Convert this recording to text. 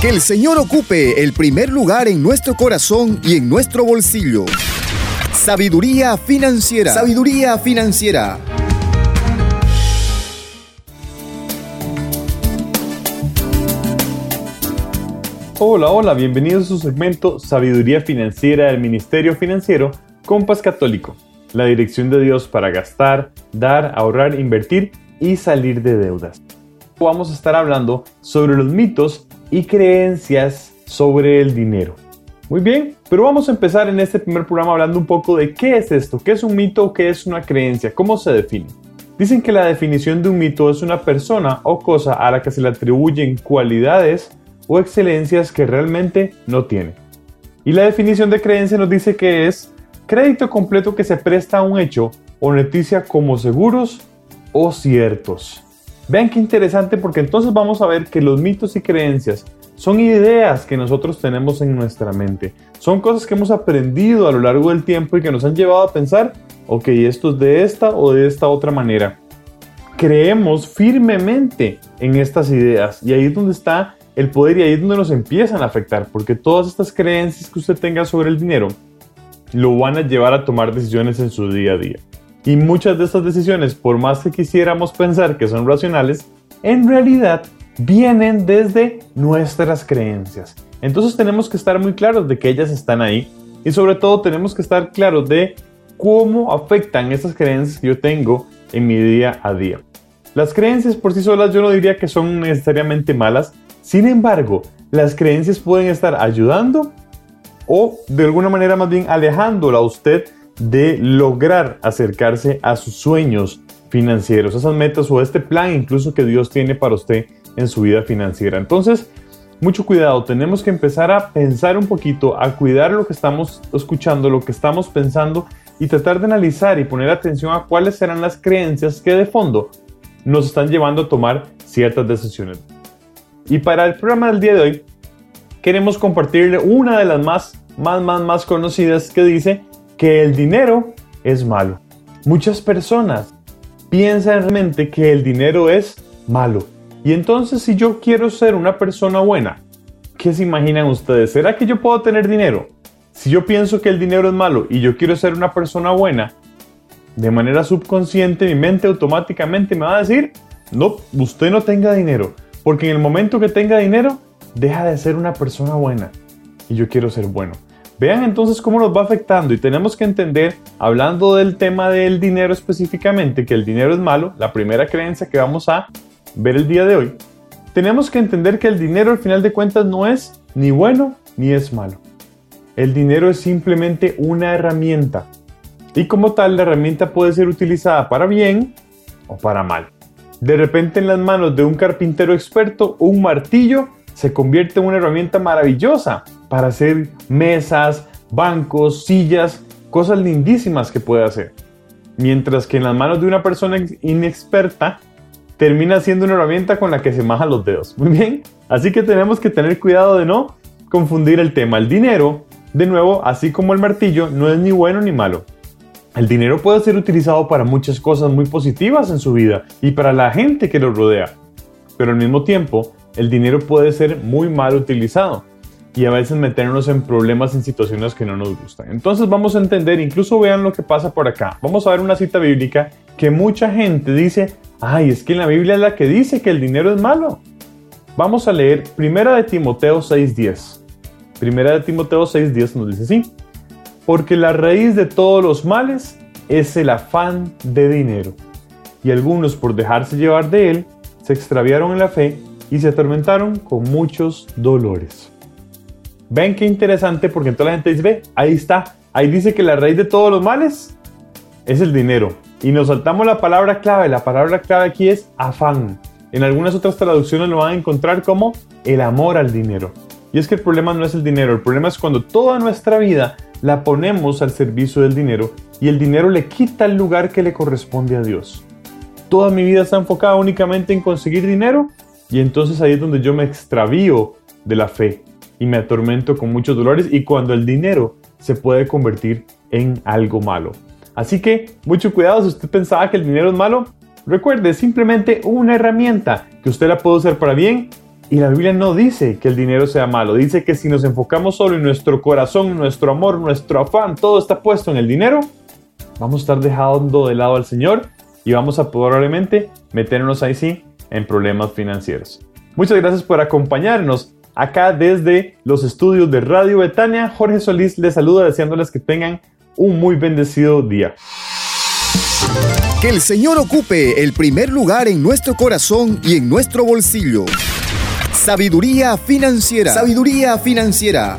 Que el Señor ocupe el primer lugar en nuestro corazón y en nuestro bolsillo. Sabiduría financiera. Sabiduría financiera. Hola, hola, bienvenidos a su segmento Sabiduría Financiera del Ministerio Financiero Compas Católico, la dirección de Dios para gastar, dar, ahorrar, invertir y salir de deudas. Vamos a estar hablando sobre los mitos y creencias sobre el dinero. Muy bien, pero vamos a empezar en este primer programa hablando un poco de qué es esto, qué es un mito qué es una creencia, cómo se define. Dicen que la definición de un mito es una persona o cosa a la que se le atribuyen cualidades o excelencias que realmente no tiene. Y la definición de creencia nos dice que es crédito completo que se presta a un hecho o noticia como seguros o ciertos. Vean qué interesante porque entonces vamos a ver que los mitos y creencias son ideas que nosotros tenemos en nuestra mente. Son cosas que hemos aprendido a lo largo del tiempo y que nos han llevado a pensar, ok, esto es de esta o de esta otra manera. Creemos firmemente en estas ideas y ahí es donde está el poder y ahí es donde nos empiezan a afectar, porque todas estas creencias que usted tenga sobre el dinero lo van a llevar a tomar decisiones en su día a día. Y muchas de estas decisiones, por más que quisiéramos pensar que son racionales, en realidad vienen desde nuestras creencias. Entonces tenemos que estar muy claros de que ellas están ahí y sobre todo tenemos que estar claros de cómo afectan esas creencias que yo tengo en mi día a día. Las creencias por sí solas yo no diría que son necesariamente malas, sin embargo, las creencias pueden estar ayudando o de alguna manera más bien alejándola a usted de lograr acercarse a sus sueños financieros, esas metas o este plan incluso que Dios tiene para usted en su vida financiera. Entonces, mucho cuidado, tenemos que empezar a pensar un poquito, a cuidar lo que estamos escuchando, lo que estamos pensando y tratar de analizar y poner atención a cuáles serán las creencias que de fondo nos están llevando a tomar ciertas decisiones. Y para el programa del día de hoy, queremos compartirle una de las más, más, más, más conocidas que dice que el dinero es malo. Muchas personas piensan realmente que el dinero es malo. Y entonces si yo quiero ser una persona buena, ¿qué se imaginan ustedes? ¿Será que yo puedo tener dinero? Si yo pienso que el dinero es malo y yo quiero ser una persona buena, de manera subconsciente mi mente automáticamente me va a decir, no, usted no tenga dinero. Porque en el momento que tenga dinero, deja de ser una persona buena. Y yo quiero ser bueno. Vean entonces cómo nos va afectando y tenemos que entender, hablando del tema del dinero específicamente, que el dinero es malo, la primera creencia que vamos a ver el día de hoy, tenemos que entender que el dinero al final de cuentas no es ni bueno ni es malo. El dinero es simplemente una herramienta y como tal la herramienta puede ser utilizada para bien o para mal. De repente en las manos de un carpintero experto, un martillo se convierte en una herramienta maravillosa para hacer mesas, bancos, sillas, cosas lindísimas que puede hacer. Mientras que en las manos de una persona inexperta termina siendo una herramienta con la que se maja los dedos. Muy bien, así que tenemos que tener cuidado de no confundir el tema. El dinero, de nuevo, así como el martillo, no es ni bueno ni malo. El dinero puede ser utilizado para muchas cosas muy positivas en su vida y para la gente que lo rodea, pero al mismo tiempo el dinero puede ser muy mal utilizado y a veces meternos en problemas en situaciones que no nos gustan. Entonces vamos a entender, incluso vean lo que pasa por acá. Vamos a ver una cita bíblica que mucha gente dice, ay, es que en la Biblia es la que dice que el dinero es malo. Vamos a leer Primera de Timoteo 6.10. Primera de Timoteo 6.10 nos dice así porque la raíz de todos los males es el afán de dinero. Y algunos por dejarse llevar de él, se extraviaron en la fe y se atormentaron con muchos dolores. Ven qué interesante porque toda la gente dice, ve, ahí está, ahí dice que la raíz de todos los males es el dinero. Y nos saltamos la palabra clave, la palabra clave aquí es afán. En algunas otras traducciones lo van a encontrar como el amor al dinero. Y es que el problema no es el dinero, el problema es cuando toda nuestra vida la ponemos al servicio del dinero y el dinero le quita el lugar que le corresponde a Dios. Toda mi vida está enfocada únicamente en conseguir dinero y entonces ahí es donde yo me extravío de la fe y me atormento con muchos dolores y cuando el dinero se puede convertir en algo malo. Así que mucho cuidado si usted pensaba que el dinero es malo, recuerde, simplemente una herramienta que usted la puede usar para bien Y la Biblia no dice que el dinero sea malo, dice que si nos enfocamos solo en nuestro corazón, nuestro amor, nuestro afán, todo está puesto en el dinero, vamos a estar dejando de lado al Señor y vamos a probablemente meternos ahí sí en problemas financieros. Muchas gracias por acompañarnos acá desde los estudios de Radio Betania. Jorge Solís les saluda deseándoles que tengan un muy bendecido día. Que el Señor ocupe el primer lugar en nuestro corazón y en nuestro bolsillo. Sabiduría financiera. Sabiduría financiera